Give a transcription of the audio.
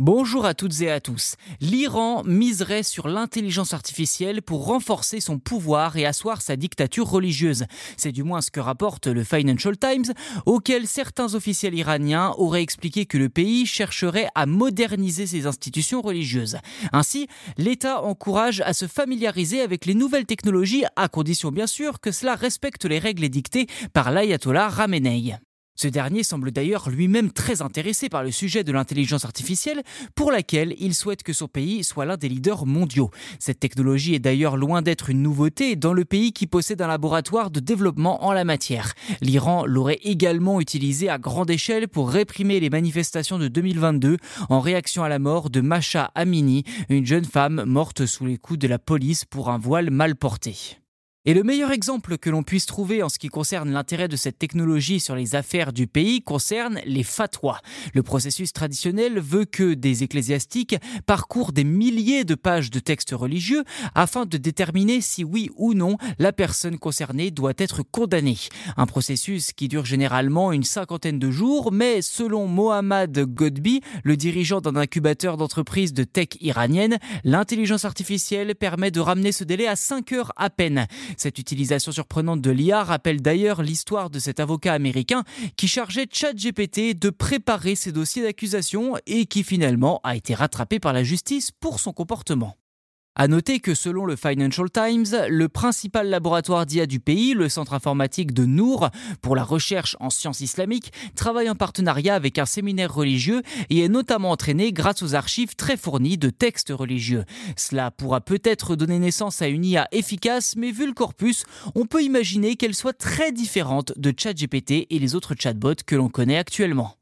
Bonjour à toutes et à tous. L'Iran miserait sur l'intelligence artificielle pour renforcer son pouvoir et asseoir sa dictature religieuse. C'est du moins ce que rapporte le Financial Times, auquel certains officiels iraniens auraient expliqué que le pays chercherait à moderniser ses institutions religieuses. Ainsi, l'État encourage à se familiariser avec les nouvelles technologies, à condition bien sûr que cela respecte les règles édictées par l'ayatollah Ramenei. Ce dernier semble d'ailleurs lui-même très intéressé par le sujet de l'intelligence artificielle, pour laquelle il souhaite que son pays soit l'un des leaders mondiaux. Cette technologie est d'ailleurs loin d'être une nouveauté dans le pays qui possède un laboratoire de développement en la matière. L'Iran l'aurait également utilisé à grande échelle pour réprimer les manifestations de 2022 en réaction à la mort de Masha Amini, une jeune femme morte sous les coups de la police pour un voile mal porté. Et le meilleur exemple que l'on puisse trouver en ce qui concerne l'intérêt de cette technologie sur les affaires du pays concerne les fatwas. Le processus traditionnel veut que des ecclésiastiques parcourent des milliers de pages de textes religieux afin de déterminer si oui ou non la personne concernée doit être condamnée. Un processus qui dure généralement une cinquantaine de jours, mais selon Mohammad Godbi, le dirigeant d'un incubateur d'entreprise de tech iranienne, l'intelligence artificielle permet de ramener ce délai à 5 heures à peine. Cette utilisation surprenante de l'IA rappelle d'ailleurs l'histoire de cet avocat américain qui chargeait ChatGPT de préparer ses dossiers d'accusation et qui finalement a été rattrapé par la justice pour son comportement. À noter que selon le Financial Times, le principal laboratoire d'IA du pays, le centre informatique de Nour pour la recherche en sciences islamiques, travaille en partenariat avec un séminaire religieux et est notamment entraîné grâce aux archives très fournies de textes religieux. Cela pourra peut-être donner naissance à une IA efficace, mais vu le corpus, on peut imaginer qu'elle soit très différente de ChatGPT et les autres chatbots que l'on connaît actuellement.